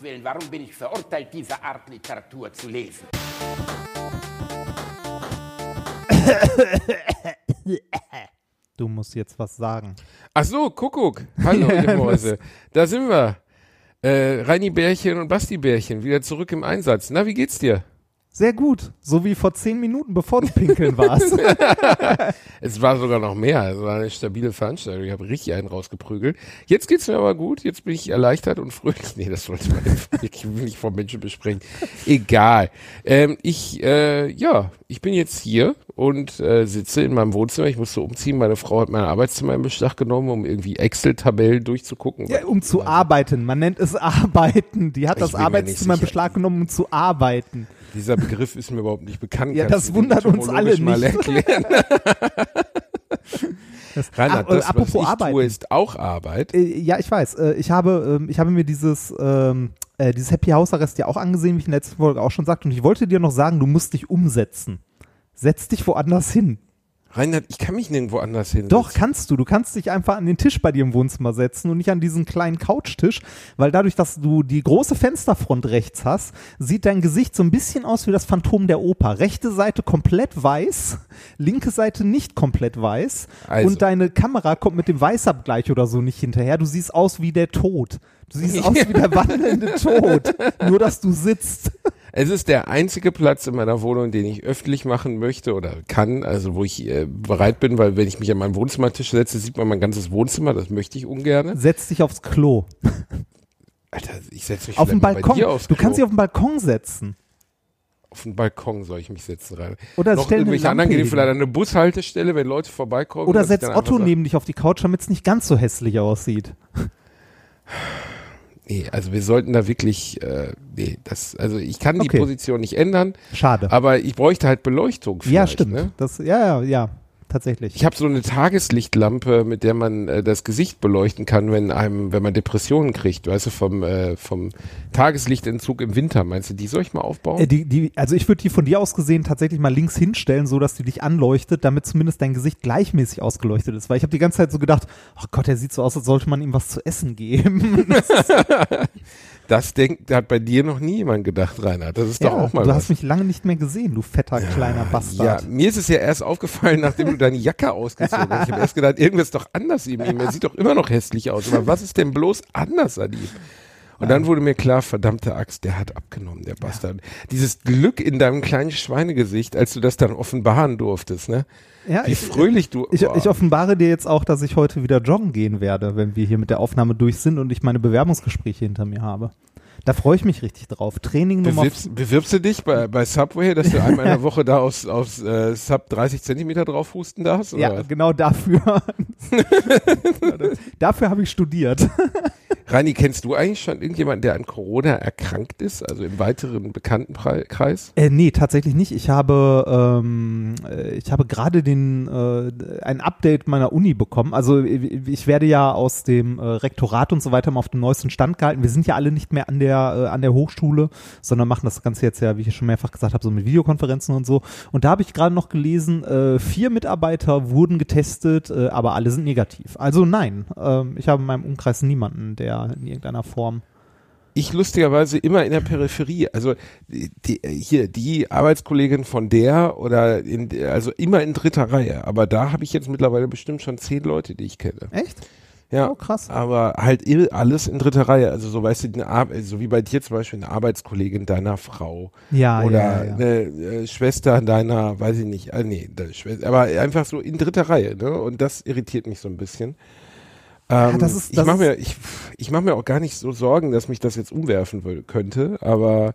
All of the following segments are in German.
Gottes Willen, warum bin ich verurteilt, diese Art Literatur zu lesen? Du musst jetzt was sagen. Ach so, Kuckuck. Hallo, ihr Mäuse. Da sind wir. Äh, Reini Bärchen und Basti Bärchen wieder zurück im Einsatz. Na, wie geht's dir? Sehr gut. So wie vor zehn Minuten, bevor du pinkeln warst. Es war sogar noch mehr. Es war eine stabile Veranstaltung. Ich habe richtig einen rausgeprügelt. Jetzt geht's mir aber gut. Jetzt bin ich erleichtert und fröhlich. Nee, das wollte man ich will nicht vor Menschen besprechen. Egal. Ähm, ich, äh, ja, ich bin jetzt hier und äh, sitze in meinem Wohnzimmer. Ich musste umziehen. Meine Frau hat mein Arbeitszimmer in Beschlag genommen, um irgendwie Excel-Tabellen durchzugucken. ja, um zu arbeiten. Man nennt es arbeiten. Die hat Ich das Arbeitszimmer in. Beschlag genommen, um zu arbeiten. Dieser Begriff ist mir überhaupt nicht bekannt. Ja, Kannst das wundert uns alle etymologisch mal nicht. erklären? Das, äh, das, was apropos ich arbeiten. tue, ist auch Arbeit. Äh, ja, ich weiß. Äh, ich habe, ähm, ich habe mir dieses, ähm, äh, dieses Happy House Arrest ja auch angesehen, wie ich in der letzten Folge auch schon sagte. Und ich wollte dir noch sagen, du musst dich umsetzen. Setz dich woanders hin. Reinhard, ich kann mich nirgendwo anders hin. Doch, kannst du. Du kannst dich einfach an den Tisch bei dir im Wohnzimmer setzen und nicht an diesen kleinen Couchtisch, weil dadurch, dass du die große Fensterfront rechts hast, sieht dein Gesicht so ein bisschen aus wie das Phantom der Oper. Rechte Seite komplett weiß, linke Seite nicht komplett weiß Also. und deine Kamera kommt mit dem Weißabgleich oder so nicht hinterher. Du siehst aus wie der Tod. Du siehst aus wie der wandelnde Tod. Nur, dass du sitzt. Es ist der einzige Platz in meiner Wohnung, den ich öffentlich machen möchte oder kann, also wo ich äh, bereit bin, weil wenn ich mich an meinen Wohnzimmertisch setze, sieht man mein ganzes Wohnzimmer, das möchte ich ungern. Setz dich aufs Klo. Alter, ich setze mich Auf den Balkon. aufs Du Klo. kannst dich auf den Balkon setzen. auf den Balkon soll ich mich setzen rein. Oder Noch stell irgendwelche anderen gehen hin. vielleicht an eine Bushaltestelle, wenn Leute vorbeikommen. Oder setz Otto neben dich auf die Couch, damit es nicht ganz so hässlich aussieht. Nee, also wir sollten da wirklich, äh, nee, das, also ich kann die Okay. Position nicht ändern, Schade. aber ich bräuchte halt Beleuchtung. ja, stimmt. Ne? Das, ja, ja, ja, tatsächlich. Ich habe so eine Tageslichtlampe, mit der man äh, das Gesicht beleuchten kann, wenn einem, wenn man Depressionen kriegt, weißt du, vom, äh, vom Tageslichtentzug im Winter. Meinst du, die soll ich mal aufbauen? Äh, die, die, also ich würde die von dir aus gesehen tatsächlich mal links hinstellen, so dass die dich anleuchtet, damit zumindest dein Gesicht gleichmäßig ausgeleuchtet ist. Weil ich habe die ganze Zeit so gedacht, oh Gott, er sieht so aus, als sollte man ihm was zu essen geben. das denkt, hat bei dir noch nie jemand gedacht, Reinhard. Das ist doch ja, auch mal du was. hast mich lange nicht mehr gesehen, du fetter kleiner ja, Bastard. mir ist es ja erst aufgefallen, nachdem du deine Jacke ausgezogen hast. Ich habe erst gedacht, irgendwas ist doch anders ihm. Er sieht doch immer noch hässlich aus. Aber was ist denn bloß anders an ihm? Und dann wurde mir klar, verdammte Axt, der hat abgenommen, der Bastard. Dieses Glück in deinem kleinen Schweinegesicht, als du das dann offenbaren durftest, ne? Ja, Wie ich, fröhlich du. Ich, ich offenbare dir jetzt auch, dass ich heute wieder joggen gehen werde, wenn wir hier mit der Aufnahme durch sind und ich meine Bewerbungsgespräche hinter mir habe. Da freue ich mich richtig drauf. Training Nummer Bewirbst, bewirbst du dich bei, bei Subway, dass du einmal in der Woche da aus, aus äh, Sub 30 Zentimeter drauf husten darfst? Oder Ja, genau dafür. dafür habe ich studiert. Rani, kennst du eigentlich schon irgendjemanden, der an Corona erkrankt ist? Also im weiteren Bekanntenkreis? Äh, nee, tatsächlich nicht. Ich habe, ähm, äh, ich habe gerade den äh, ein Update meiner Uni bekommen. Also ich ich werde ja aus dem äh, Rektorat und so weiter mal auf den neuesten Stand gehalten. Wir sind ja alle nicht mehr an der äh, an der Hochschule, sondern machen das Ganze jetzt ja, wie ich schon mehrfach gesagt habe, so mit Videokonferenzen und so. Und da habe ich gerade noch gelesen, äh, vier Mitarbeiter wurden getestet, äh, aber alle sind negativ. Also nein, ähm, ich habe in meinem Umkreis niemanden, der in irgendeiner Form Ich lustigerweise immer in der Peripherie. Also die, hier, die Arbeitskollegin von der oder in, also immer in dritter Reihe. Aber da habe ich jetzt mittlerweile bestimmt schon zehn Leute, die ich kenne. Echt? Ja. Oh, krass. Aber halt alles in dritter Reihe. Also so weißt du, eine so wie bei dir zum Beispiel eine Arbeitskollegin deiner Frau. Ja, oder ja, ja. eine äh, Schwester deiner, weiß ich nicht, äh, nee, aber einfach so in dritter Reihe, ne? Und das irritiert mich so ein bisschen. Ähm, das ist- ich das mache ist- mir, ich, ich mache mir auch gar nicht so Sorgen, dass mich das jetzt umwerfen will, könnte, aber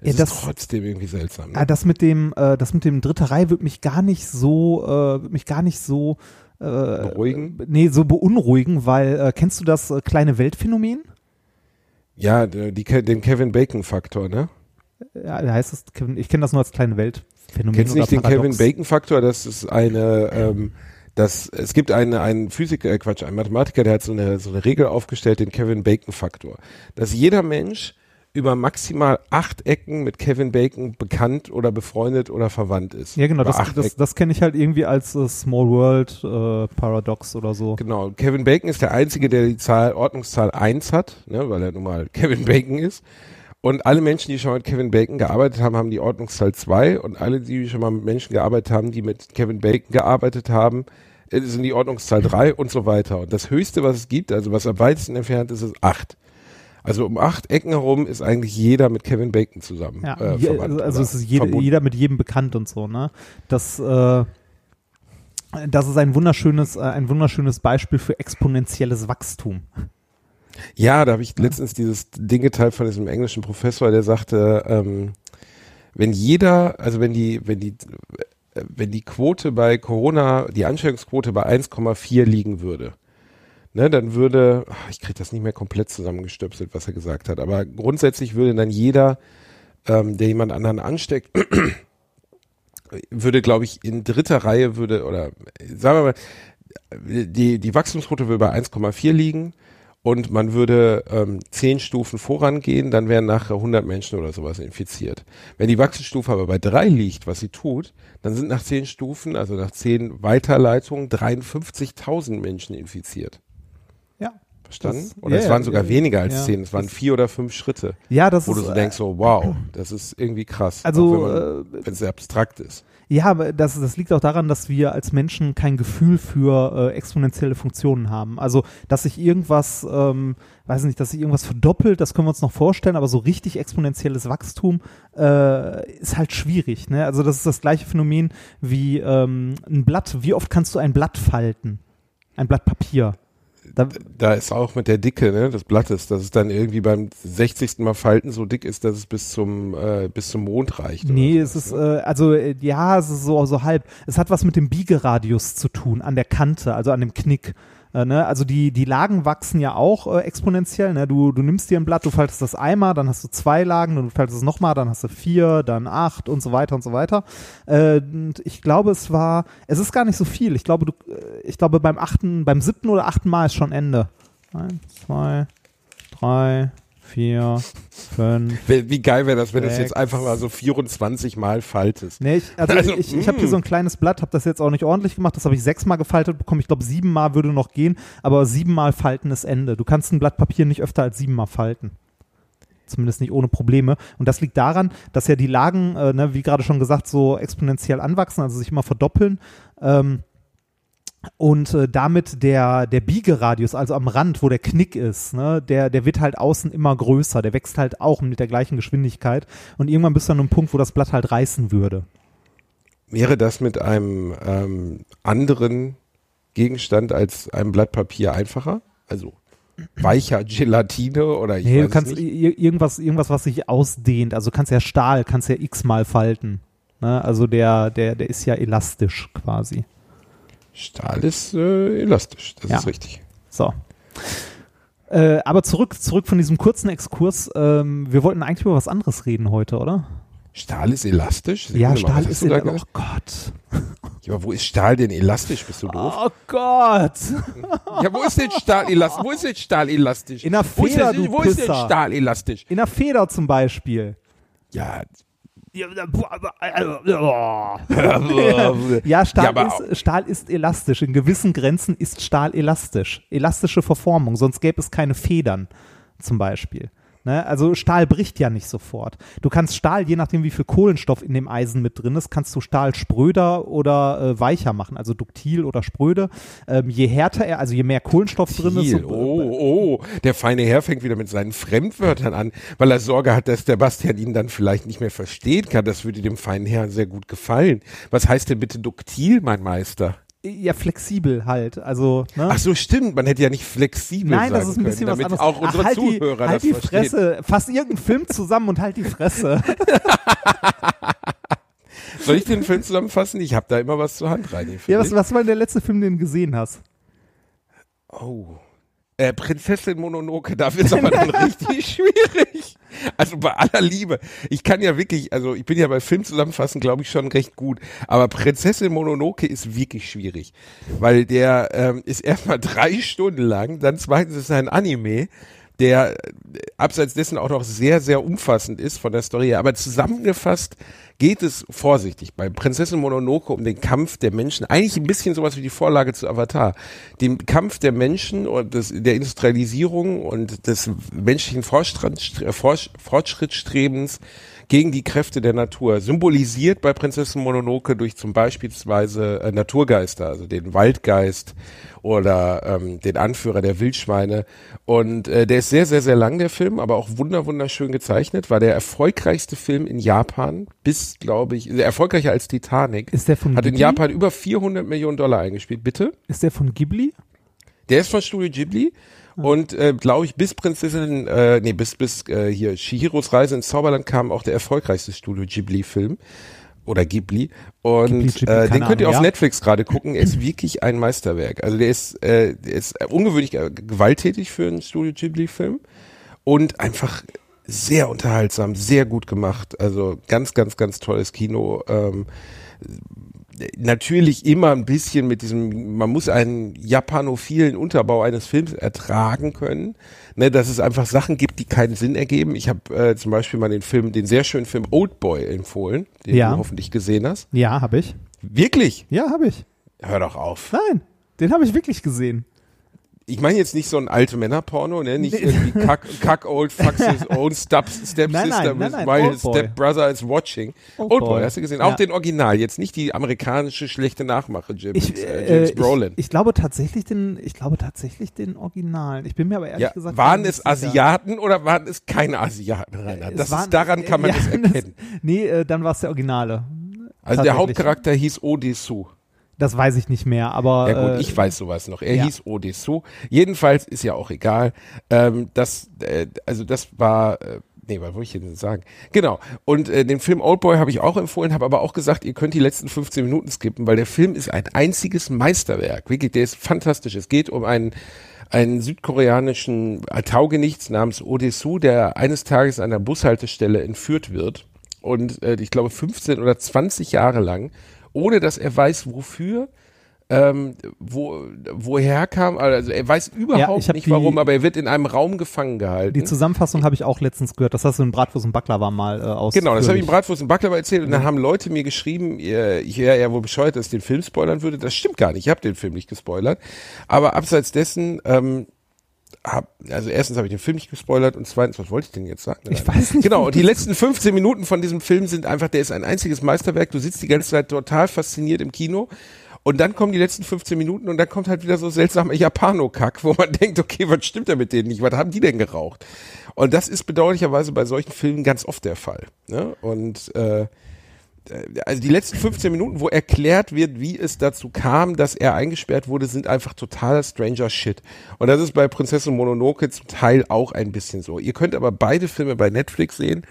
es Ja, ist das- trotzdem irgendwie seltsam. Ne? Ah, das mit dem, äh, das mit dem dritte Reihe wird mich gar nicht so, äh, wird mich gar nicht so äh, Beruhigen? Nee, so beunruhigen, weil äh, kennst du das äh, kleine Weltphänomen? Ja, die, den Kevin Bacon Faktor, ne? Ja, da heißt es, Kevin- ich kenne das nur als kleine Weltphänomen. Kennst du nicht den Kevin. Bacon Faktor? Das ist eine, ähm, das, es gibt einen, einen Physiker, äh Quatsch, einen Mathematiker, der hat so eine, so eine Regel aufgestellt, den Kevin Bacon Faktor. Dass jeder Mensch über maximal acht Ecken mit Kevin Bacon bekannt oder befreundet oder verwandt ist. Ja, genau, Über das, das, das kenne ich halt irgendwie als äh, Small World äh, Paradox oder so. Genau, Kevin Bacon ist der Einzige, der die Zahl, Ordnungszahl 1 hat, ne, weil er nun mal Kevin Bacon ist. Und alle Menschen, die schon mal mit Kevin Bacon gearbeitet haben, haben die Ordnungszahl 2 und alle, die schon mal mit Menschen gearbeitet haben, die mit Kevin Bacon gearbeitet haben, äh, sind die Ordnungszahl 3 und so weiter. Und das Höchste, was es gibt, also was am weitesten entfernt ist, ist 8. Also um acht Ecken herum ist eigentlich jeder mit Kevin Bacon zusammen. Ja, äh, je, verwandt also es ist jede, jeder mit jedem bekannt und so, ne? Das, äh, das ist ein wunderschönes, äh, ein wunderschönes Beispiel für exponentielles Wachstum. Ja, da habe ich letztens dieses Ding geteilt von diesem englischen Professor, der sagte, ähm, wenn jeder, also wenn die, wenn die, äh, wenn die Quote bei Corona, die Ansteckungsquote bei 1,4 liegen würde, ne, dann würde, ich kriege das nicht mehr komplett zusammengestöpselt, was er gesagt hat, aber grundsätzlich würde dann jeder, ähm, der jemand anderen ansteckt, würde, glaube ich, in dritter Reihe würde, oder sagen wir mal, die, die Wachstumsquote würde bei 1,4 liegen und man würde ähm, zehn Stufen vorangehen, dann wären nachher 100 Menschen oder sowas infiziert. Wenn die Wachstumsstufe aber bei drei liegt, was sie tut, dann sind nach zehn Stufen, also nach zehn Weiterleitungen, 53.000 Menschen infiziert. Ja. Verstanden? Das- oder ja, es waren sogar ja, weniger als ja. zehn, es waren vier oder fünf Schritte, Ja, das wo ist, du so äh, denkst, so wow, das ist irgendwie krass, Also, auch wenn es sehr abstrakt ist. Ja, das, das liegt auch daran, dass wir als Menschen kein Gefühl für äh, exponentielle Funktionen haben. Also, dass sich irgendwas, ähm, weiß nicht, dass sich irgendwas verdoppelt, das können wir uns noch vorstellen, aber so richtig exponentielles Wachstum äh, ist halt schwierig. Ne? Also, das ist das gleiche Phänomen wie ähm, ein Blatt. Wie oft kannst du ein Blatt falten? Ein Blatt Papier. Da, Da ist auch mit der Dicke ne, des Blattes, dass es dann irgendwie beim 60. Mal Falten so dick ist, dass es bis zum, äh, bis zum Mond reicht. Nee, es ist, ne? äh, also äh, ja, es ist so, so halb. Es hat was mit dem Biegeradius zu tun, an der Kante, also an dem Knick. Äh, ne? Also die, die Lagen wachsen ja auch äh, exponentiell. Ne? Du, du nimmst dir ein Blatt, du faltest das einmal, dann hast du zwei Lagen, dann faltest es nochmal, dann hast du vier, dann acht und so weiter und so weiter. Äh, und ich glaube, es war, es ist gar nicht so viel. Ich glaube, du, äh, ich glaube beim achten, beim siebten oder achten Mal ist schon Ende. Eins, zwei, drei, vier, fünf. Wie geil wäre das, wenn du Sechs. jetzt einfach mal so 24 Mal faltest. Nee, ich, also, Also, ich, ich habe hier mm. so ein kleines Blatt, habe das jetzt auch nicht ordentlich gemacht, das habe ich sechsmal gefaltet bekommen. Ich glaube, siebenmal würde noch gehen, aber siebenmal falten ist Ende. Du kannst ein Blatt Papier nicht öfter als siebenmal falten. Zumindest nicht ohne Probleme. Und das liegt daran, dass ja die Lagen, äh, ne, wie gerade schon gesagt, so exponentiell anwachsen, also sich immer verdoppeln. Ähm, und äh, damit der, der Biegeradius, also am Rand, wo der Knick ist, ne, der, der wird halt außen immer größer. Der wächst halt auch mit der gleichen Geschwindigkeit. Und irgendwann bist du an einem Punkt, wo das Blatt halt reißen würde. Wäre das mit einem ähm, anderen Gegenstand als einem Blatt Papier einfacher? Also weicher Gelatine oder ich Nee, du kannst irgendwas, irgendwas, was sich ausdehnt. Also du kannst ja Stahl, kannst ja x-mal falten. Ne? Also der, der, der ist ja elastisch quasi. Stahl ist äh, elastisch, das Ja. ist richtig. So. Äh, aber zurück, zurück von diesem kurzen Exkurs. Ähm, wir wollten eigentlich über was anderes reden heute, oder? Stahl ist elastisch? ja, Sekunde mal, Stahl ist elastisch. Oh Gott. Ja, aber wo ist Stahl denn elastisch? Bist du doof? Oh Gott. Ja, wo ist denn Stahl elastisch? Wo ist denn Stahl elastisch? In der wo ist Feder, denn, wo ist denn. Stahl elastisch? In der Feder zum Beispiel. Ja, Ja, Stahl, Ja, ist, Stahl ist elastisch. In gewissen Grenzen ist Stahl elastisch. Elastische Verformung, sonst gäbe es keine Federn zum Beispiel. Ne? Also Stahl bricht ja nicht sofort. Du kannst Stahl, je nachdem wie viel Kohlenstoff in dem Eisen mit drin ist, kannst du Stahl spröder oder äh, weicher machen, also duktil oder spröde. Ähm, je härter er, also je mehr Kohlenstoff drin ist, so- Oh, oh, der feine Herr fängt wieder mit seinen Fremdwörtern an, weil er Sorge hat, dass der Bastian ihn dann vielleicht nicht mehr verstehen kann. Das würde dem feinen Herrn sehr gut gefallen. Was heißt denn bitte duktil, mein Meister? Ja flexibel halt. Also ne? Ach so, stimmt. Man hätte ja nicht flexibel Nein, sagen das ist ein bisschen können, was damit anderes. auch unsere Ach, halt Zuhörer die, halt das die verstehen. Fresse. Fass irgendeinen Film zusammen und halt die Fresse. Soll ich den Film zusammenfassen? Ich habe da immer was zur Hand rein. ja, was, was war denn der letzte Film, den du gesehen hast? Oh. Äh, Prinzessin Mononoke, da wird's aber dann richtig schwierig. Also bei aller Liebe. Ich kann ja wirklich, also ich bin ja bei Filmzusammenfassen, glaube ich, schon recht gut. Aber Prinzessin Mononoke ist wirklich schwierig. Weil der ähm, ist erstmal drei Stunden lang, dann zweitens ist er ein Anime. der äh, abseits dessen auch noch sehr, sehr umfassend ist von der Story her. Aber zusammengefasst geht es vorsichtig bei Prinzessin Mononoke um den Kampf der Menschen. Eigentlich ein bisschen sowas wie die Vorlage zu Avatar. Den Kampf der Menschen und des, der Industrialisierung und des menschlichen Fortschrittsstrebens gegen die Kräfte der Natur. Symbolisiert bei Prinzessin Mononoke durch zum Beispielsweise äh, Naturgeister, also den Waldgeist oder ähm, den Anführer der Wildschweine. Und äh, der ist sehr, sehr, sehr lang, der Film, aber auch wunder, wunderschön gezeichnet. War der erfolgreichste Film in Japan bis, glaube ich, erfolgreicher als Titanic. Ist der von Hat in Ghibli? Japan über 400 Millionen Dollar eingespielt. Bitte? Ist der von Ghibli? Der ist von Studio Ghibli und äh, glaube ich bis Prinzessin, äh, nee bis bis äh, hier Shihiros Reise ins Zauberland kam auch der erfolgreichste Studio Ghibli Film oder Ghibli und Ghibli, Ghibli, äh, den könnt ihr Ahnung, auf ja. Netflix gerade gucken. Er ist wirklich ein Meisterwerk. Also der ist äh, der ist ungewöhnlich äh, gewalttätig für einen Studio Ghibli Film und einfach sehr unterhaltsam, sehr gut gemacht. Also ganz ganz ganz tolles Kino. Ähm, natürlich immer ein bisschen mit diesem, man muss einen japanophilen Unterbau eines Films ertragen können, ne, dass es einfach Sachen gibt, die keinen Sinn ergeben. Ich habe äh, zum Beispiel mal den Film, den sehr schönen Film Oldboy empfohlen, den Ja. du hoffentlich gesehen hast. Ja, habe ich. Wirklich? Ja, habe ich. Hör doch auf. Nein, den habe ich wirklich gesehen. Ich meine jetzt nicht so ein alte Männerporno, ne? Nicht irgendwie Kack, Kack Old Fucks his own step, step Nein, sister nein, nein, while his step brother is watching. Old Old Boy, Boy. hast du gesehen? Ja. Auch den Original, jetzt nicht die amerikanische schlechte Nachmache, James, Ich, äh, äh, James ich, Brolin. ich glaube tatsächlich den, ich glaube tatsächlich den Originalen. Ich bin mir aber ehrlich Ja, gesagt waren es sicher. Asiaten oder waren es keine Asiaten, Rainer? Das waren- ist, daran kann man ja, das erkennen. nee, äh, dann war es der Originale. Also der. Hauptcharakter hieß Odessu. Das weiß ich nicht mehr, aber Ja gut, äh, ich weiß sowas noch. Er ja. hieß Odessu. Jedenfalls ist ja auch egal. Ähm, das, äh, also das war, äh, nee, was wollte ich denn sagen? Genau. Und äh, den Film Oldboy habe ich auch empfohlen, habe aber auch gesagt, ihr könnt die letzten 15 Minuten skippen, weil der Film ist ein einziges Meisterwerk. Wirklich, der ist fantastisch. Es geht um einen einen südkoreanischen Taugenichts namens Odessu, der eines Tages an der Bushaltestelle entführt wird und äh, ich glaube 15 oder 20 Jahre lang, ohne dass er weiß, wofür, ähm, wo, woher kam, also er weiß überhaupt hab nicht die- warum, aber er wird in einem Raum gefangen gehalten. die Zusammenfassung habe ich auch letztens gehört. Das hast du in Bratwurst und Baklava mal äh, aus. Genau, das habe ich im Bratwurst und Baklava erzählt und dann haben Leute mir geschrieben, ihr- ich wäre ja wohl bescheuert, dass ich den Film spoilern würde. Das stimmt gar nicht, ich habe den Film nicht gespoilert. Aber abseits dessen, ähm, hab, also erstens habe ich den Film nicht gespoilert und zweitens, was wollte ich denn jetzt sagen? Ich weiß nicht, Genau, und die letzten 15 Minuten von diesem Film sind einfach, der ist ein einziges Meisterwerk. Du sitzt die ganze Zeit total fasziniert im Kino. Und dann kommen die letzten 15 Minuten und dann kommt halt wieder so seltsamer Japano-Kack, wo man denkt, okay, was stimmt da mit denen nicht? Was haben die denn geraucht? Und das ist bedauerlicherweise bei solchen Filmen ganz oft der Fall. Ne? Und äh, also die letzten 15 Minuten, wo erklärt wird, wie es dazu kam, dass er eingesperrt wurde, sind einfach totaler Stranger Shit. Und das ist bei Prinzessin Mononoke zum Teil auch ein bisschen so. Ihr könnt aber beide Filme bei Netflix sehen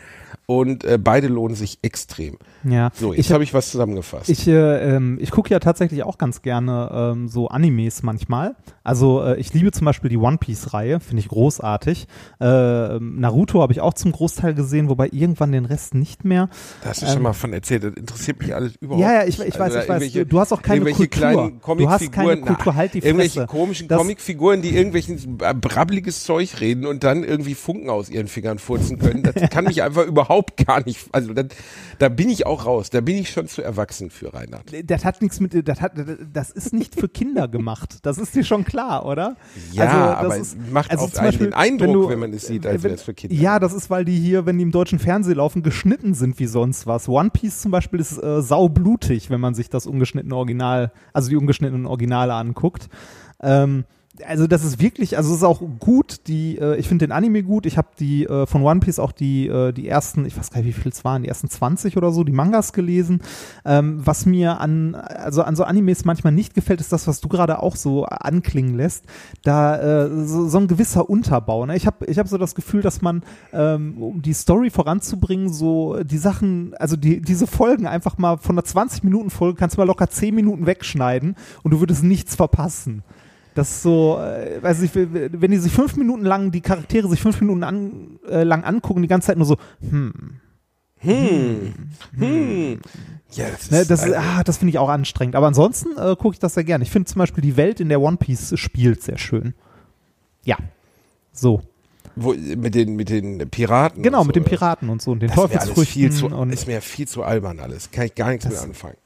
und äh, beide lohnen sich extrem. Ja, So, jetzt habe ich was zusammengefasst. Ich, äh, ähm, ich gucke ja tatsächlich auch ganz gerne ähm, so Animes manchmal. Also äh, ich liebe zum Beispiel die One Piece-Reihe, finde ich großartig. Äh, Naruto habe ich auch zum Großteil gesehen, wobei irgendwann den Rest nicht mehr. da hast du schon mal von erzählt, das interessiert mich alles überhaupt ähm, Ja, ja, ich, ich weiß, Also ich weiß. Du hast auch keine irgendwelche Kultur. kleinen Du hast keine Kultur, halt die Fresse. Irgendwelche komischen Das- Comicfiguren, die irgendwelchen äh, brabbeliges Zeug reden und dann irgendwie Funken aus ihren Fingern furzen können. Das kann mich einfach überhaupt gar nicht, also das, da bin ich auch raus. Da bin ich schon zu erwachsen für Reinhard. Das hat nichts mit, das hat, das ist nicht für Kinder gemacht. Das ist dir schon klar, oder? Ja, Also, das aber ist- es macht also auf einen Beispiel, den Eindruck, wenn, du, wenn man es sieht, als wäre es für Kinder. Ja, das ist, weil die hier, wenn die im deutschen Fernsehen laufen, geschnitten sind wie sonst was. One Piece zum Beispiel ist äh, saublutig, wenn man sich das ungeschnittene Original, also die ungeschnittenen Originale anguckt. Ähm, also das ist wirklich, also es ist auch gut, die, äh, ich finde den Anime gut, ich habe die äh, von One Piece auch die, äh, die ersten, ich weiß gar nicht, wie viel es waren, die ersten 20 oder so, die Mangas gelesen. Ähm, was mir an, also an so Animes manchmal nicht gefällt, ist das, was du gerade auch so anklingen lässt, da äh, so, so ein gewisser Unterbau. Ne? Ich habe ich hab so das Gefühl, dass man, ähm, um die Story voranzubringen, so die Sachen, also die, diese Folgen einfach mal von einer 20-Minuten-Folge kannst du mal locker 10 Minuten wegschneiden und du würdest nichts verpassen. Das ist so, äh, weiß ich, wenn die sich fünf Minuten lang, die Charaktere sich fünf Minuten an, äh, lang angucken, die ganze Zeit nur so, hm, Hm. Hm. Ja, das Ne, das also- ah, das finde ich auch anstrengend. Aber ansonsten äh, gucke ich das sehr gerne. Ich finde zum Beispiel die Welt, in der One Piece spielt, sehr schön. Ja. So. Wo, mit den mit den Piraten. Genau, und mit so, den Piraten und so und den Das ist mir alles viel zu, Teufelsfrüchten albern alles. Kann ich gar nichts mit anfangen.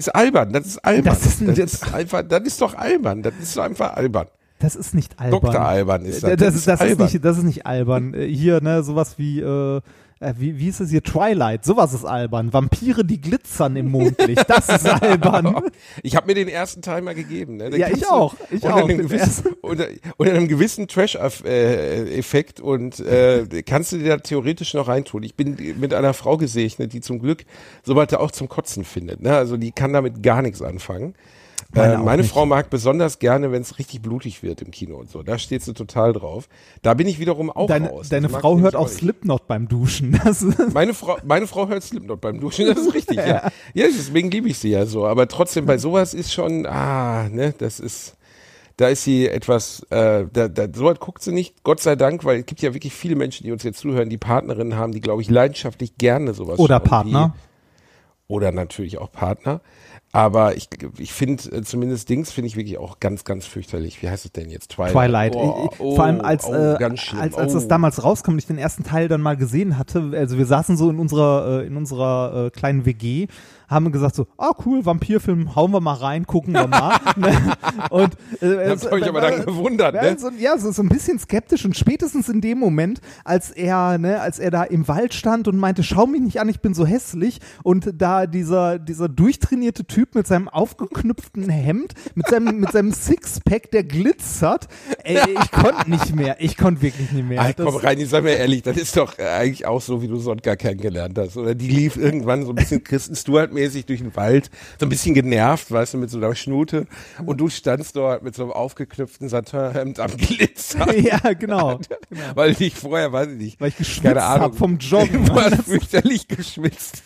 Ist albern, das ist albern. Das ist ein- ist einfach, das ist doch albern. Das ist doch einfach albern. Das ist nicht albern. Dr. Albern ist das. Äh, das, ist, das, ist nicht, das ist nicht albern. Äh, Hier, ne, sowas wie, äh, äh, wie, wie ist es hier? Twilight, sowas ist albern. Vampire, die glitzern im Mondlicht, das ist albern. Ich habe mir den ersten Teil mal gegeben. Ne? Den Ja, ich auch, ich unter auch, Einem gewissen, unter, unter einem gewissen Trash-Effekt und äh, kannst du dir da theoretisch noch reintun. Ich bin mit einer Frau gesegnet, die zum Glück sowas auch zum Kotzen findet. Ne? Also die kann damit gar nichts anfangen. Meine Äh, meine. Frau mag besonders gerne, wenn es richtig blutig wird im Kino und so. Da steht sie total drauf. Da bin ich wiederum auch Deine, raus. deine Frau hört auch. Slipknot beim Duschen. Meine Frau, meine Frau hört Slipknot beim Duschen, das ist richtig, ja. Ja, deswegen liebe ich sie ja so. Aber trotzdem, bei sowas ist schon, ah, ne, das ist, da ist sie etwas, äh, da, da, sowas guckt sie nicht, Gott sei Dank, weil es gibt ja wirklich viele Menschen, die uns jetzt zuhören, die Partnerinnen haben, die, glaube ich, leidenschaftlich gerne sowas oder Partner. Die, oder natürlich auch Partner. Aber ich, ich finde, äh, zumindest Dings finde ich wirklich auch ganz, ganz fürchterlich. Wie heißt es denn jetzt? Twilight. Twilight. Oh, Ich- ich- Vor allem als, oh, äh, als, als oh. das damals rauskam und ich den ersten Teil dann mal gesehen hatte, also wir saßen so in unserer, äh, in unserer äh, kleinen WG, haben gesagt so, ah cool, Vampirfilm, hauen wir mal rein, gucken wir mal. ne? Und äh, Das habe ich aber dann gewundert, ja, ne? so, ja, so, so ein bisschen skeptisch und spätestens in dem Moment, als er, ne, als er da im Wald stand und meinte, schau mich nicht an, ich bin so hässlich und da dieser, dieser durchtrainierte Typ mit seinem aufgeknüpften Hemd, mit seinem, mit seinem Sixpack, der glitzert, ey, ich konnte nicht mehr, ich konnte wirklich nicht mehr. Ey, komm Das- rein, ich sag mir ehrlich, das ist doch äh, eigentlich auch so, wie du Sonka kennengelernt hast. Oder die lief irgendwann so ein bisschen Kristen Stewart-mäßig durch den Wald, so ein bisschen genervt, weißt du, mit so einer Schnute. Und du standst dort mit so einem aufgeknüpften Satinhemd am Glitzer. ja, genau. Weil ich vorher, weiß ich nicht, Weil ich geschwitzt keine Ahnung, hab vom Joggen. Du hast fürchterlich geschwitzt.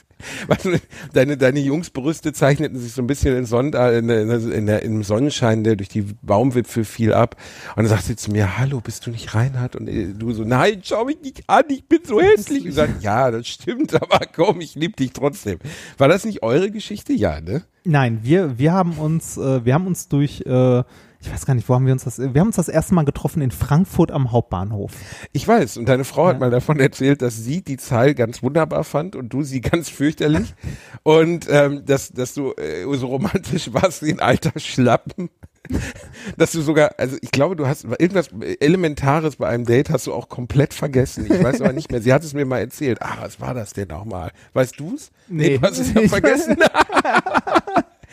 Deine, deine Jungsbrüste zeichneten sich so ein bisschen in Sonn, äh, in, in der, im Sonnenschein, der durch die Baumwipfel fiel ab. Und dann sagt sie zu mir, hallo, bist du nicht Reinhard? Und äh, du so, nein, schau mich nicht an, ich bin so hässlich. Und ich sag, ja, das stimmt, aber komm, ich lieb dich trotzdem. War das nicht eure Geschichte? Ja, ne? Nein, wir, wir haben uns, äh, wir haben uns durch, äh, ich weiß gar nicht, wo haben wir uns das, wir haben uns das erste Mal getroffen in Frankfurt am Hauptbahnhof. Ich weiß. Und deine Frau hat Ja. mal davon erzählt, dass sie die Zahl ganz wunderbar fand und du sie ganz fürchterlich. und ähm, dass, dass du äh, so romantisch warst wie ein alter Schlappen. dass du sogar, also ich glaube, du hast irgendwas Elementares bei einem Date hast du auch komplett vergessen. Ich weiß aber nicht mehr. Sie hat es mir mal erzählt. Ah, was war das denn nochmal? Weißt du's? Nee. du hast es ja vergessen.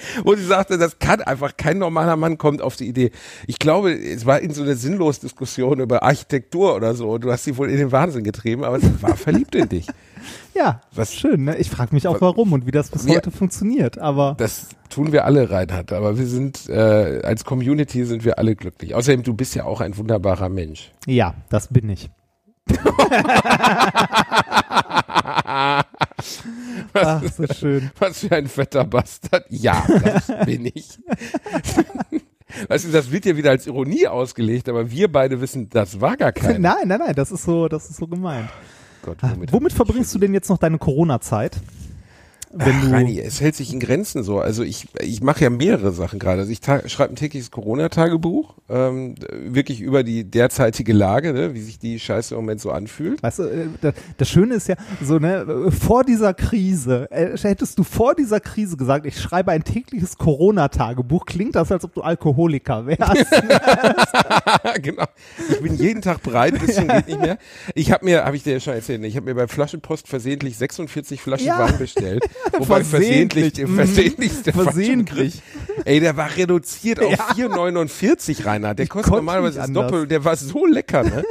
Wo sie sagte, das kann einfach kein normaler Mann kommt auf die Idee. Ich glaube, es war in so eine sinnlos Diskussion über Architektur oder so. Du hast sie wohl in den Wahnsinn getrieben, aber sie war verliebt in dich. Ja, Was- schön, ne? Ich frage mich auch warum und wie das bis Wir- heute funktioniert, aber Das tun wir alle, Reinhard. Aber wir sind, äh, als Community sind wir alle glücklich. Außerdem, du bist ja auch ein wunderbarer Mensch. ja, das bin ich. Ach, so schön. Was für ein fetter Bastard. Ja, das bin ich. Weißt du, das wird ja wieder als Ironie ausgelegt, aber wir beide wissen, das war gar kein. Nein, nein, nein, das ist so, das ist so gemeint. Gott, Ach, womit verbringst du denn jetzt noch deine Corona-Zeit? Wenn Ach, du, Reini, es hält sich in Grenzen so. Also ich, ich mache ja mehrere Sachen gerade. Also ich schreibe ein tägliches Corona-Tagebuch, ähm, wirklich über die derzeitige Lage, ne, wie sich die Scheiße im Moment so anfühlt. Weißt du, äh, da- das Schöne ist ja, so, ne, vor dieser Krise, äh, hättest du vor dieser Krise gesagt, ich schreibe ein tägliches Corona-Tagebuch, klingt das, als ob du Alkoholiker wärst. genau. Ich bin jeden Tag breit, bisschen geht nicht mehr. Ich habe mir, habe ich dir ja schon erzählt, ne, ich habe mir bei Flaschenpost versehentlich 46 Flaschen Ja. Wein bestellt. Wobei Versehentlich. versehentlich, Mhm. versehentlich ist Versehentlich. Ey, der war reduziert auf 4,49 Reinhard. Der kostet normalerweise das. Doppel. Der war so lecker, ne?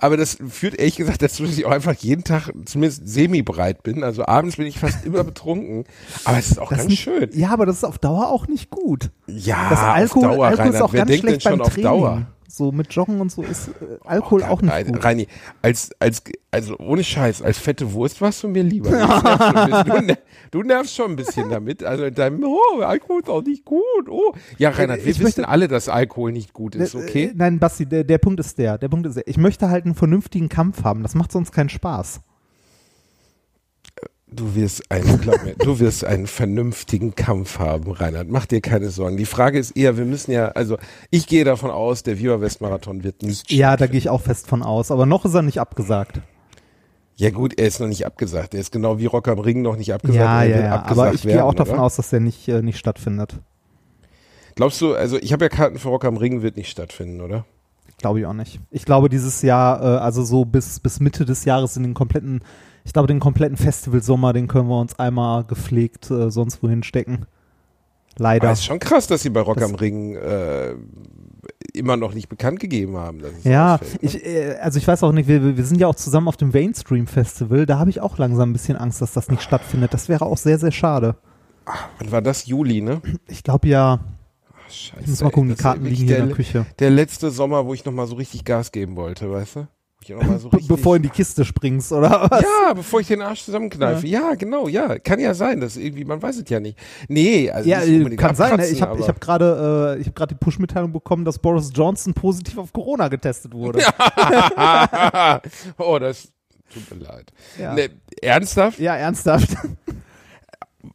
Aber das führt ehrlich gesagt dazu, dass ich auch einfach jeden Tag zumindest semi-breit bin. Also abends bin ich fast immer betrunken. Aber es ist auch Das ganz nicht- schön. Ja, aber das ist auf Dauer auch nicht gut. Ja, Das Alkohol, auf Dauer, Alkohol ist Reinhard. auch Wer ganz denkt denn schlecht schon beim auf Training. Dauer? So mit Joggen und so ist äh, Alkohol auch nicht gut. Reini, als, als, also ohne Scheiß, als fette Wurst warst du mir lieber. Schon ein bisschen. Du, ner- du nervst schon ein bisschen damit. Also in deinem, oh, Alkohol ist auch nicht gut. Oh. Ja, Reinhard, wir Ich wissen möchte- alle, dass Alkohol nicht gut ist, Äh, okay? äh, Nein, Basti, der, der Punkt ist der. Der Punkt ist der. Ich möchte halt einen vernünftigen Kampf haben. Das macht sonst keinen Spaß. Du wirst einen, glaub mir, du wirst einen vernünftigen Kampf haben, Reinhard. Mach dir keine Sorgen. Die Frage ist eher, wir müssen ja, also ich gehe davon aus, der Viva West Marathon wird nicht. Ja, da gehe ich auch fest von aus. Aber noch ist er nicht abgesagt. Ja gut, er ist noch nicht abgesagt. Er ist genau wie Rock am Ring noch nicht abgesagt. Ja, ja, ja. abgesagt Aber ich gehe werden, auch davon oder? aus, dass der nicht, äh, nicht stattfindet. Glaubst du, also ich habe ja Karten für Rock am Ring, wird nicht stattfinden, oder? Glaube ich auch nicht. Ich glaube, dieses Jahr, äh, also so bis, bis Mitte des Jahres in den kompletten, ich glaube, den kompletten Festivalsommer, den können wir uns einmal gepflegt äh, sonst wohin stecken. Leider. Aber es ist schon krass, dass sie bei Rock Das- am Ring äh, immer noch nicht bekannt gegeben haben. Ja, ausfällt, ne? ich, äh, also ich weiß auch nicht, wir, wir sind ja auch zusammen auf dem Mainstream Festival, da habe ich auch langsam ein bisschen Angst, dass das nicht stattfindet. Das wäre auch sehr, sehr schade. Wann war das? Juli, ne? Ich glaube ja, Ach, scheiße, ich muss mal gucken, ey, die das Karten liegen hier in der, der Küche. der letzte Sommer, wo ich nochmal so richtig Gas geben wollte, weißt du? Wo ich noch mal so richtig, bevor in die Kiste springst, oder was? ja, bevor ich den Arsch zusammenkneife. Ja. genau, ja. Kann ja sein, dass irgendwie, man weiß es ja nicht. Nee, also Ja, äh, kann sein. Ne? Ich habe hab gerade äh, ich hab die Push-Mitteilung bekommen, dass Boris Johnson positiv auf Corona getestet wurde. Ja, oh, das tut mir leid. Ja. Ne, ernsthaft? ernsthaft.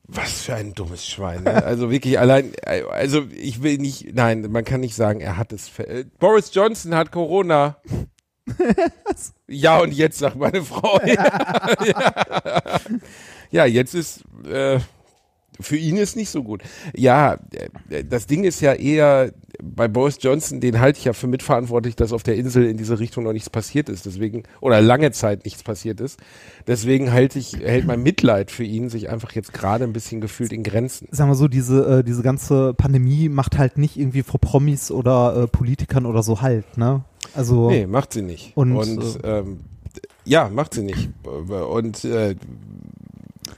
Was für ein dummes Schwein. Ne? Also wirklich allein, also ich will nicht, nein, man kann nicht sagen, er hat es. Boris Johnson hat Corona. ja, und jetzt sagt meine Frau. Ja, ja. ja jetzt ist, äh, für ihn ist nicht so gut. Ja, äh, das Ding ist ja eher, bei Boris Johnson, den halte ich ja für mitverantwortlich, dass auf der Insel in diese Richtung noch nichts passiert ist. Deswegen, oder lange Zeit nichts passiert ist. Deswegen halte ich, hält mein Mitleid für ihn sich einfach jetzt gerade ein bisschen gefühlt in Grenzen. Sagen wir so, diese, äh, diese ganze Pandemie macht halt nicht irgendwie vor Promis oder äh, Politikern oder so halt, ne? Also Nee, macht sie nicht. Und, Und, ähm, ja, macht sie nicht. Und äh,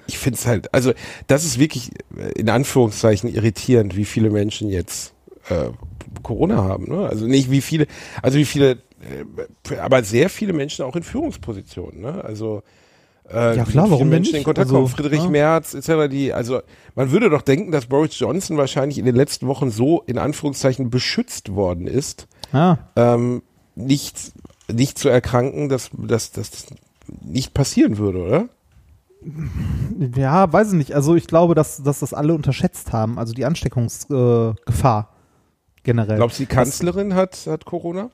ich finde es halt, also das ist wirklich äh, in Anführungszeichen irritierend, wie viele Menschen jetzt äh, Corona haben. Ne? Also nicht wie viele, also wie viele, äh, aber sehr viele Menschen auch in Führungspositionen. Ne? Also äh, Ja, klar, warum Menschen in nicht? Kontakt Also, kommen. Friedrich ja. Merz etc. Die, also man würde doch denken, dass Boris Johnson wahrscheinlich in den letzten Wochen so in Anführungszeichen beschützt worden ist, ah, ähm, nicht, nicht zu erkranken, dass dass das nicht passieren würde, oder? ja, weiß ich nicht. Also ich glaube, dass, dass das alle unterschätzt haben, also die Ansteckungsgefahr äh, generell. Glaubst du, die Kanzlerin hat, hat Corona?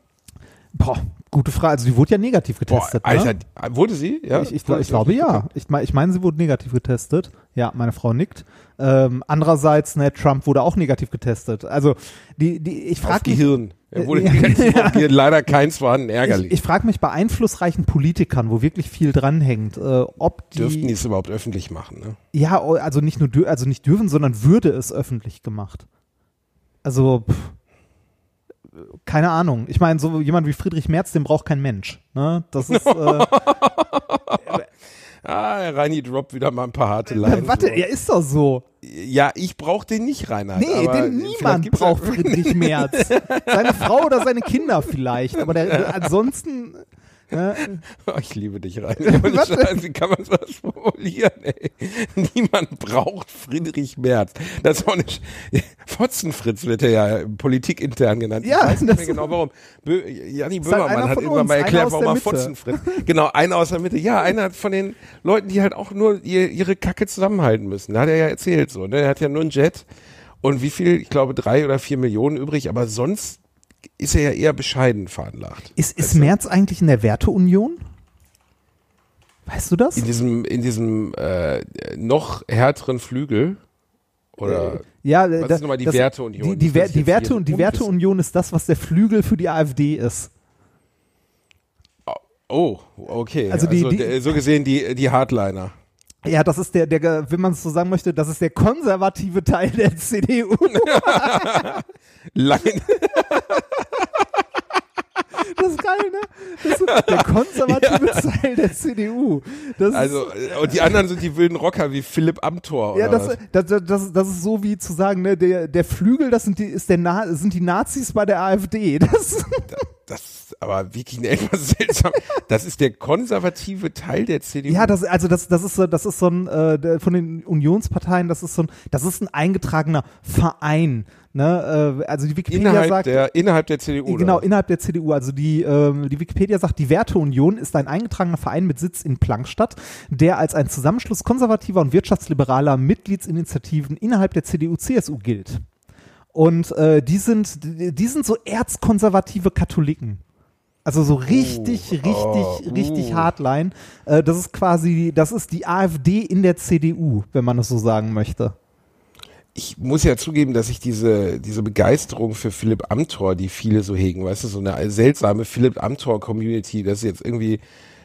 Boah, gute Frage. Also die wurde ja negativ getestet. Alter, ne? wurde sie? Ja? Ich, ich, ich glaube ja. Ich, mein, ich meine, sie wurde negativ getestet. Ja, meine Frau nickt. Ähm, andererseits, ne, Trump wurde auch negativ getestet. Also die, die, ich frage mich, Gehirn. Er wurde Ja. leider keins vorhanden, ärgerlich. ich, ich frage mich bei einflussreichen Politikern, wo wirklich viel dranhängt, äh, ob die, Dürften die es überhaupt öffentlich machen, ne? ja, also nicht nur, also nicht dürfen, sondern würde es öffentlich gemacht. Also pff, keine Ahnung. Ich meine, so jemand wie Friedrich Merz, den braucht kein Mensch. Ne? Das ist äh, Ah, Reini droppt wieder mal ein paar harte Leinen. warte, er ist doch so. Ja, ich brauch den nicht, Reinhard. Nee, vielleicht niemand braucht Friedrich Merz. Seine Frau oder seine Kinder vielleicht, aber der, ansonsten. Oh, ich liebe dich. Scheiß, Wie kann man sowas formulieren, ey? Niemand braucht Friedrich Merz. Das auch nicht. Fotzenfritz wird er ja politikintern genannt. Ja, ich weiß nicht das- mehr genau warum. Bö Janni Böhmermann hat irgendwann uns, mal erklärt, warum er. Fotzenfritz. Genau, einer aus der Mitte. Ja, einer von den Leuten, die halt auch nur ihr, ihre Kacke zusammenhalten müssen. Da hat er ja erzählt so. Ne? Er hat ja nur einen Jet und wie viel? Ich glaube drei oder vier Millionen übrig, aber sonst ist er ja eher bescheiden veranlagt. ist, ist du? Merz eigentlich in der Werteunion? Weißt du das? in diesem, in diesem äh, noch härteren Flügel oder Ja, Was da- ist nochmal die das- Werteunion? Die, die, Wer- die, Werte, und die Werteunion ist das, was der Flügel für die AfD ist. oh, okay. Also die- die- der, so gesehen die, die Hardliner. Ja, das ist der, der, wenn man es so sagen möchte, das ist der konservative Teil der CDU. Lange, Das ist geil, ne? Das ist der konservative Teil der CDU. Das also, ist, äh, und die anderen sind die wilden Rocker wie Philipp Amthor. ja, oder das, das, das, das, ist so wie zu sagen, ne, der, der Flügel, das sind die, ist der Na, sind die Nazis bei der AfD. Das, das aber wirklich eine etwas seltsam. Das ist der konservative Teil der CDU. Ja, das, also das, das ist so, das ist so ein äh, von den Unionsparteien, das ist so ein, das ist ein eingetragener Verein. Ne? Äh, also die Wikipedia innerhalb sagt, der innerhalb der CDU. Genau, oder? innerhalb der CDU. Also die, ähm, die Wikipedia sagt, die Werteunion ist ein eingetragener Verein mit Sitz in Plankstadt, der als ein Zusammenschluss konservativer und wirtschaftsliberaler Mitgliedsinitiativen innerhalb der CDU-CSU gilt. Und äh, die sind, die sind so erzkonservative Katholiken. Also so richtig, richtig, oh, richtig uh. Hardline. Äh, das ist quasi, das ist die AfD in der CDU, wenn man es so sagen möchte. Ich muss ja zugeben, dass ich diese, diese Begeisterung für Philipp Amthor, die viele so hegen, weißt du, so eine seltsame Philipp Amthor-Community, dass jetzt irgendwie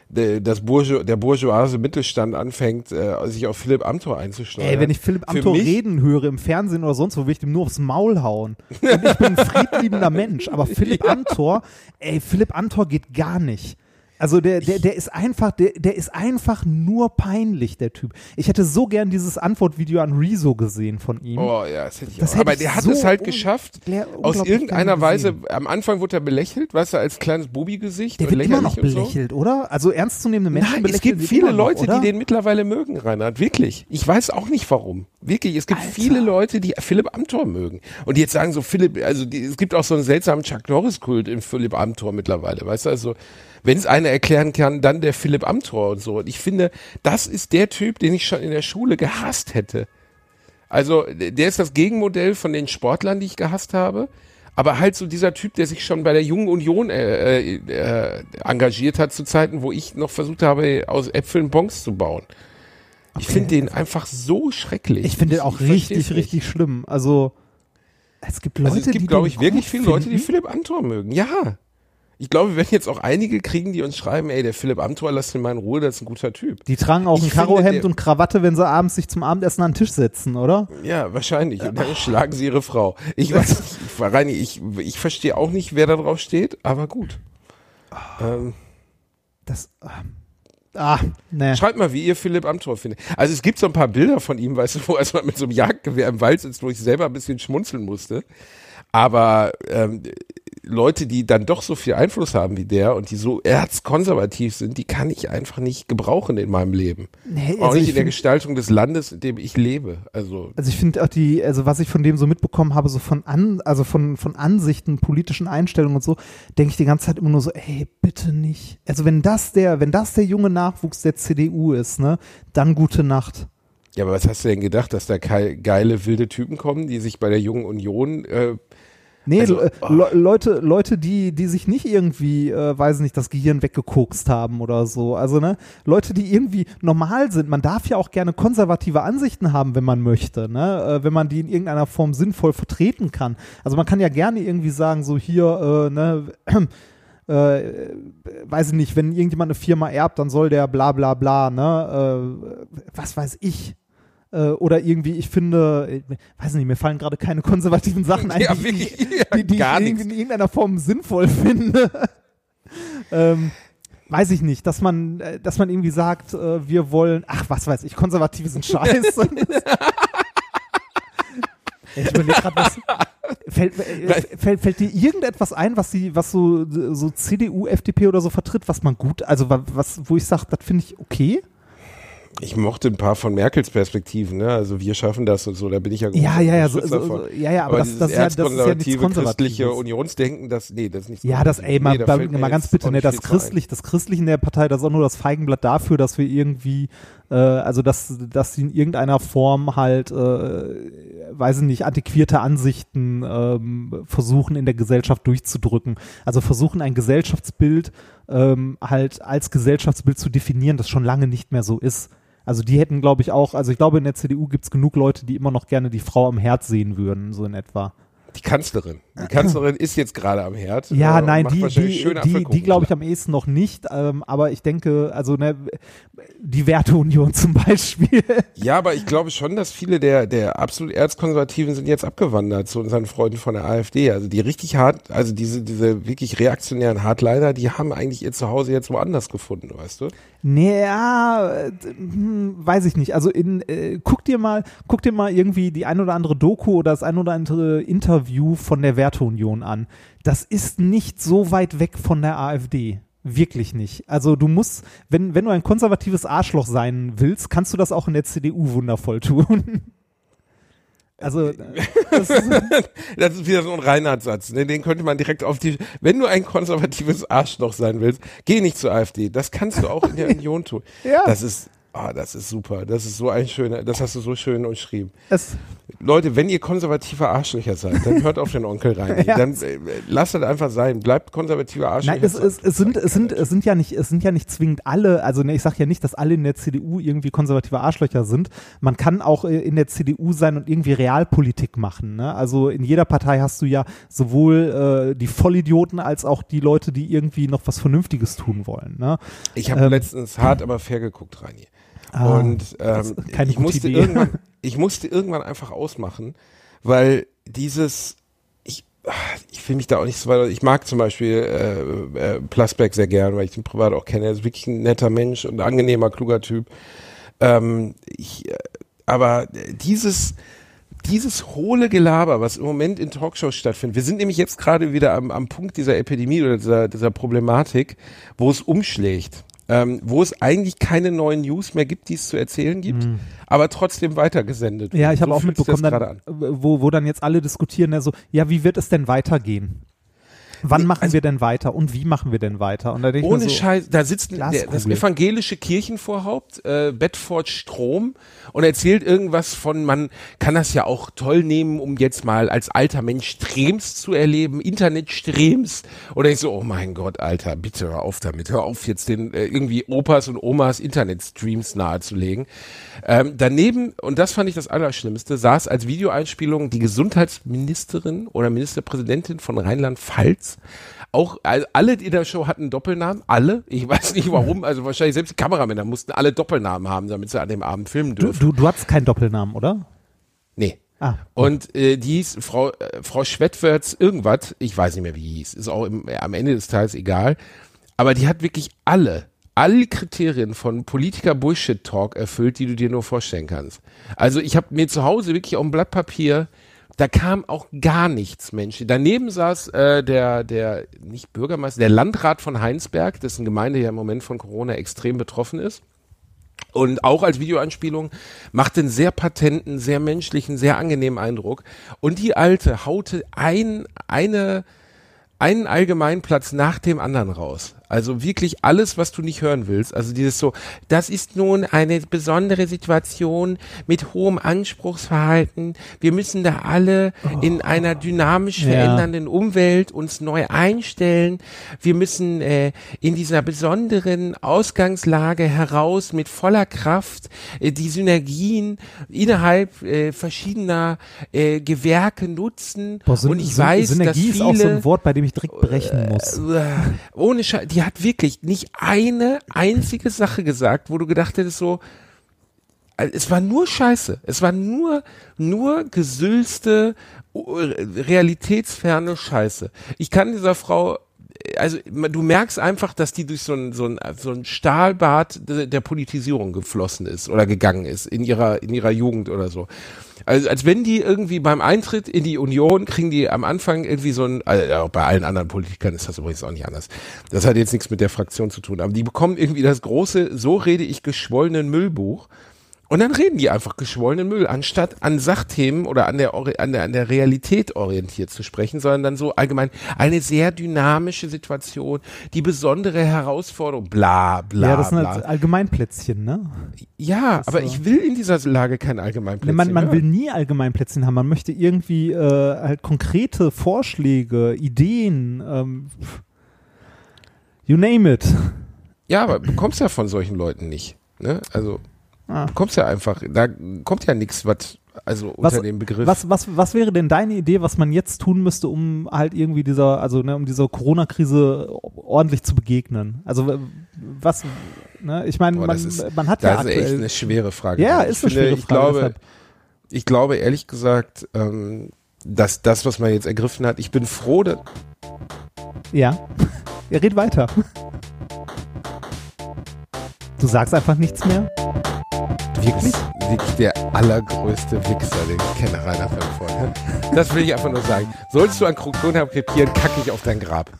das Bourgeo der bourgeoise Mittelstand anfängt, äh, sich auf Philipp Amthor einzusteuern. Ey, wenn ich Philipp Amthor mich- reden höre im Fernsehen oder sonst wo, will ich dem nur aufs Maul hauen. Und ich bin ein friedliebender Mensch, aber Philipp Amthor, ey, Philipp Amthor geht gar nicht. Also der, der, der ist einfach, der, der ist einfach nur peinlich, der Typ. Ich hätte so gern dieses Antwortvideo an Rezo gesehen von ihm. Oh ja, das hätte ich Das auch. hätte Aber der hat so es halt geschafft, aus irgendeiner Weise, am Anfang wurde er belächelt, weißt du, als kleines Bubi-Gesicht. Der wird immer noch und so. belächelt, oder? Also ernstzunehmende Menschen Nein, es belächeln gibt ihn viele noch, Leute, oder? die den mittlerweile mögen, Reinhard. Wirklich. Ich weiß auch nicht warum. Wirklich. Es gibt Alter. viele Leute, die Philipp Amthor mögen. Und die jetzt sagen so, Philipp, also die, es gibt auch so einen seltsamen Chuck Norris-Kult in Philipp Amthor mittlerweile. Weißt du, also, wenn es einer erklären kann, dann der Philipp Amthor und so. Und ich finde, das ist der Typ, den ich schon in der Schule gehasst hätte. Also, der ist das Gegenmodell von den Sportlern, die ich gehasst habe. Aber halt so dieser Typ, der sich schon bei der Jungen Union äh, äh, engagiert hat zu Zeiten, wo ich noch versucht habe, aus Äpfeln Bons zu bauen. Ich Okay. finde den einfach so schrecklich. Ich finde den auch ich richtig, richtig schlimm. Also es gibt Leute, Also es gibt, glaube ich, wirklich viele Leute, die. Philipp Amthor mögen. Ja. Ich glaube, wir werden jetzt auch einige kriegen, die uns schreiben, ey, der Philipp Amthor, lass den mal in Ruhe, das ist ein guter Typ. Die tragen auch Ich ein Karohemd und Krawatte, wenn sie abends sich zum Abendessen an den Tisch setzen, oder? Ja, wahrscheinlich. Und dann schlagen sie ihre Frau. Ich weiß nicht, ich, Reini, ich, ich verstehe auch nicht, wer da drauf steht, aber gut. Ähm, Das. Ah, ne. Schreibt mal, wie ihr Philipp Amthor findet. Also es gibt so ein paar Bilder von ihm, weißt du, wo er erstmal mit so einem Jagdgewehr im Wald sitzt, wo ich selber ein bisschen schmunzeln musste. Aber ähm, Leute, die dann doch so viel Einfluss haben wie der und die so erzkonservativ sind, die kann ich einfach nicht gebrauchen in meinem Leben. Nee, auch also nicht ich in der Gestaltung des Landes, in dem ich lebe. Also Also ich finde auch die, also was ich von dem so mitbekommen habe, so von an, also von, von Ansichten, politischen Einstellungen und so, denke ich die ganze Zeit immer nur so, ey, bitte nicht. Also wenn das der, wenn das der junge Nachwuchs der CDU ist, ne, dann gute Nacht. Ja, aber was hast du denn gedacht, dass da geile, wilde Typen kommen, die sich bei der Jungen Union äh, Nee, Also, Le- oh. Le Leute, Leute, die, die sich nicht irgendwie, äh, weiß nicht, das Gehirn weggekokst haben oder so. Also, ne, Leute, die irgendwie normal sind. Man darf ja auch gerne konservative Ansichten haben, wenn man möchte, ne, äh, wenn man die in irgendeiner Form sinnvoll vertreten kann. Also man kann ja gerne irgendwie sagen, so hier, äh, ne, äh, weiß ich nicht, wenn irgendjemand eine Firma erbt, dann soll der bla bla bla, ne, äh, was weiß ich. Äh, oder irgendwie, ich finde, äh, weiß nicht, mir fallen gerade keine konservativen Sachen ein, Ja, die, wirklich, die, ja, die, die ich nichts. in irgendeiner Form sinnvoll finde. ähm, weiß ich nicht, dass man, äh, dass man irgendwie sagt, äh, wir wollen, ach, was weiß ich, Konservative sind scheiße. ich überlege gerade, was. Fällt, fällt, fällt dir irgendetwas ein, was sie, was so, so CDU, FDP oder so vertritt, was man gut, also wa- was, wo ich sage, das finde ich okay? Ich mochte ein paar von Merkels Perspektiven, ne? Also wir schaffen das und so, da bin ich ja großer Ja, ja, ja, so, so, so, ja, ja, aber, das, dieses das, ist ja, das ist ja nichts christliche Konservatives. Unionsdenken, das, nee, das ist nichts Ja, das, ey, mal, Nee, da mal ganz bitte, ne, das christlich, das christliche in der Partei, das ist auch nur das Feigenblatt dafür, dass wir irgendwie, äh, also dass, dass sie in irgendeiner Form halt, äh, weiß ich nicht, antiquierte Ansichten ähm, versuchen in der Gesellschaft durchzudrücken. Also versuchen ein Gesellschaftsbild ähm, halt als Gesellschaftsbild zu definieren, das schon lange nicht mehr so ist. Also die hätten, glaube ich, auch, also ich glaube, in der CDU gibt es genug Leute, die immer noch gerne die Frau am Herd sehen würden, so in etwa. Die Kanzlerin. Die Kanzlerin ist jetzt gerade am Herd. Ja, äh, nein, die, die, die, die glaube ich klar. am ehesten noch nicht, ähm, aber ich denke, also ne, die Werteunion zum Beispiel. Ja, aber ich glaube schon, dass viele der, der absolut Erzkonservativen sind jetzt abgewandert zu unseren Freunden von der AfD. Also die richtig hart, also diese, diese wirklich reaktionären Hardliner, die haben eigentlich ihr Zuhause jetzt woanders gefunden, weißt du? Nee, ja, hm, weiß ich nicht. Also in, äh, guck dir mal, guck dir mal irgendwie die ein oder andere Doku oder das ein oder andere Interview von der Werteunion an. Das ist nicht so weit weg von der AfD. Wirklich nicht. Also du musst, wenn, wenn du ein konservatives Arschloch sein willst, kannst du das auch in der CDU wundervoll tun. Also das ist, das ist wieder so ein Reinhardt-Satz. Ne? Den könnte man direkt auf die. Wenn du ein konservatives Arschloch sein willst, geh nicht zur AfD. Das kannst du auch in der Union tun. Ja. Das ist, ah, das ist super. Das ist so ein schöner. Das hast du so schön umschrieben. es, Leute, wenn ihr konservative Arschlöcher seid, dann hört auf den Onkel rein. Ja. Dann äh, lasst das einfach sein. Bleibt konservative Arschlöcher. Nein, es, es, es, sind, es, sind, es, sind ja nicht, es sind ja nicht zwingend alle, also ne, ich sage ja nicht, dass alle in der CDU irgendwie konservative Arschlöcher sind. Man kann auch äh, in der CDU sein und irgendwie Realpolitik machen. Ne? Also in jeder Partei hast du ja sowohl äh, die Vollidioten als auch die Leute, die irgendwie noch was Vernünftiges tun wollen. Ne? Ich habe Ähm, letztens hart aber fair geguckt, Reini. Ah, und ähm, ich gute musste Idee. irgendwann, ich musste irgendwann einfach ausmachen, weil dieses, ich, ich will mich da auch nicht so weiter. Ich mag zum Beispiel äh, äh, Plasberg sehr gern, weil ich ihn privat auch kenne. Er ist wirklich ein netter Mensch und ein angenehmer, kluger Typ. Ähm, ich, äh, aber dieses dieses hohle Gelaber, was im Moment in Talkshows stattfindet, wir sind nämlich jetzt gerade wieder am, am Punkt dieser Epidemie oder dieser, dieser Problematik, wo es umschlägt, ähm, wo es eigentlich keine neuen News mehr gibt, die es zu erzählen gibt, aber trotzdem weitergesendet. Ja, ich habe so auch mitbekommen, dann, gerade an. wo, wo dann jetzt alle diskutieren, ja, so, ja, wie wird es denn weitergehen? Wann Nee, machen also- wir denn weiter und wie machen wir denn weiter? Und da Ohne so, Scheiß, da sitzt der, das evangelische Kirchenvorhaupt, äh, Bedford Strom, und erzählt irgendwas von, man kann das ja auch toll nehmen, um jetzt mal als alter Mensch Streams zu erleben, Internetstreams. Oder ich so, oh mein Gott, Alter, bitte hör auf damit, hör auf jetzt den äh, irgendwie Opas und Omas Internetstreams nahezulegen. Ähm, daneben, und das fand ich das Allerschlimmste, saß als Videoeinspielung die Gesundheitsministerin oder Ministerpräsidentin von Rheinland-Pfalz. Auch also alle in der Show hatten Doppelnamen, alle. Ich weiß nicht warum, also wahrscheinlich selbst die Kameramänner mussten alle Doppelnamen haben, damit sie an dem Abend filmen du, dürfen. du, du hattest keinen Doppelnamen, oder? Nee. Ah, Und äh, die hieß Frau, äh, Frau Schwettwärts irgendwas, ich weiß nicht mehr, wie die hieß, ist auch im, äh, am Ende des Tages egal. Aber die hat wirklich alle, alle Kriterien von Politiker-Bullshit-Talk erfüllt, die du dir nur vorstellen kannst. Also ich habe mir zu Hause wirklich auf dem Blatt Papier, da kam auch gar nichts, Mensch. Daneben saß äh, der, der, nicht Bürgermeister, der Landrat von Heinsberg, dessen Gemeinde ja im Moment von Corona extrem betroffen ist. Und auch als Videoanspielung macht einen sehr patenten, sehr menschlichen, sehr angenehmen Eindruck. Und die Alte haute ein, eine, einen Allgemeinplatz nach dem anderen raus. Also wirklich alles, was du nicht hören willst. Also dieses so, das ist nun eine besondere Situation mit hohem Anspruchsverhalten. Wir müssen da alle in einer dynamisch Ja. verändernden Umwelt uns neu einstellen. Wir müssen äh, in dieser besonderen Ausgangslage heraus mit voller Kraft äh, die Synergien innerhalb äh, verschiedener äh, Gewerke nutzen. Boah, Syn Und ich Syn weiß, Synergie dass ist auch so viele ein Wort, bei dem ich direkt brechen muss. äh, ohne Scheiß, die hat wirklich nicht eine einzige Sache gesagt, wo du gedacht hättest so, also es war nur Scheiße. Es war nur, nur gesülzte, äh, realitätsferne Scheiße. Ich kann dieser Frau, also du merkst einfach, dass die durch so ein, so ein, so ein Stahlbad de- der Politisierung geflossen ist oder gegangen ist in ihrer, in ihrer Jugend oder so. Also als wenn die irgendwie beim Eintritt in die Union kriegen die am Anfang irgendwie so ein, also bei allen anderen Politikern ist das übrigens auch nicht anders. Das hat jetzt nichts mit der Fraktion zu tun, aber die bekommen irgendwie das große, so rede ich geschwollenen Müllbuch. Und dann reden die einfach geschwollenen Müll, anstatt an Sachthemen oder an der, an der, an der Realität orientiert zu sprechen, sondern dann so allgemein eine sehr dynamische Situation, die besondere Herausforderung, bla, bla, ja, das sind halt Allgemeinplätzchen, ne? ja, aber so. ich will in dieser Lage kein Allgemeinplätzchen man, man will nie Allgemeinplätzchen haben. Man möchte irgendwie äh, halt konkrete Vorschläge, Ideen, ähm, you name it. Ja, aber du kommst ja von solchen Leuten nicht. Ne? Also Ah. du kommst ja einfach, da kommt ja nichts, was also Was- unter dem Begriff. Was, was, was wäre denn deine Idee, was man jetzt tun müsste, um halt irgendwie dieser, also ne, um dieser Corona-Krise ordentlich zu begegnen? Also was, ne, ich meine, man, das ist- man hat das ja ist echt eine schwere Frage. Ja, Ich ist eine schwere ich Frage, Glaube, deshalb. ich glaube ehrlich gesagt, ähm, dass das, was man jetzt ergriffen hat, ich bin froh, dass, ja, ja, red weiter. Du sagst einfach nichts mehr. Wirklich? Wirklich der allergrößte Wichser, den ich kenne, Rainer von Vorn. Das will ich einfach nur sagen. Sollst du ein Krokodil krepieren, kacke ich auf dein Grab.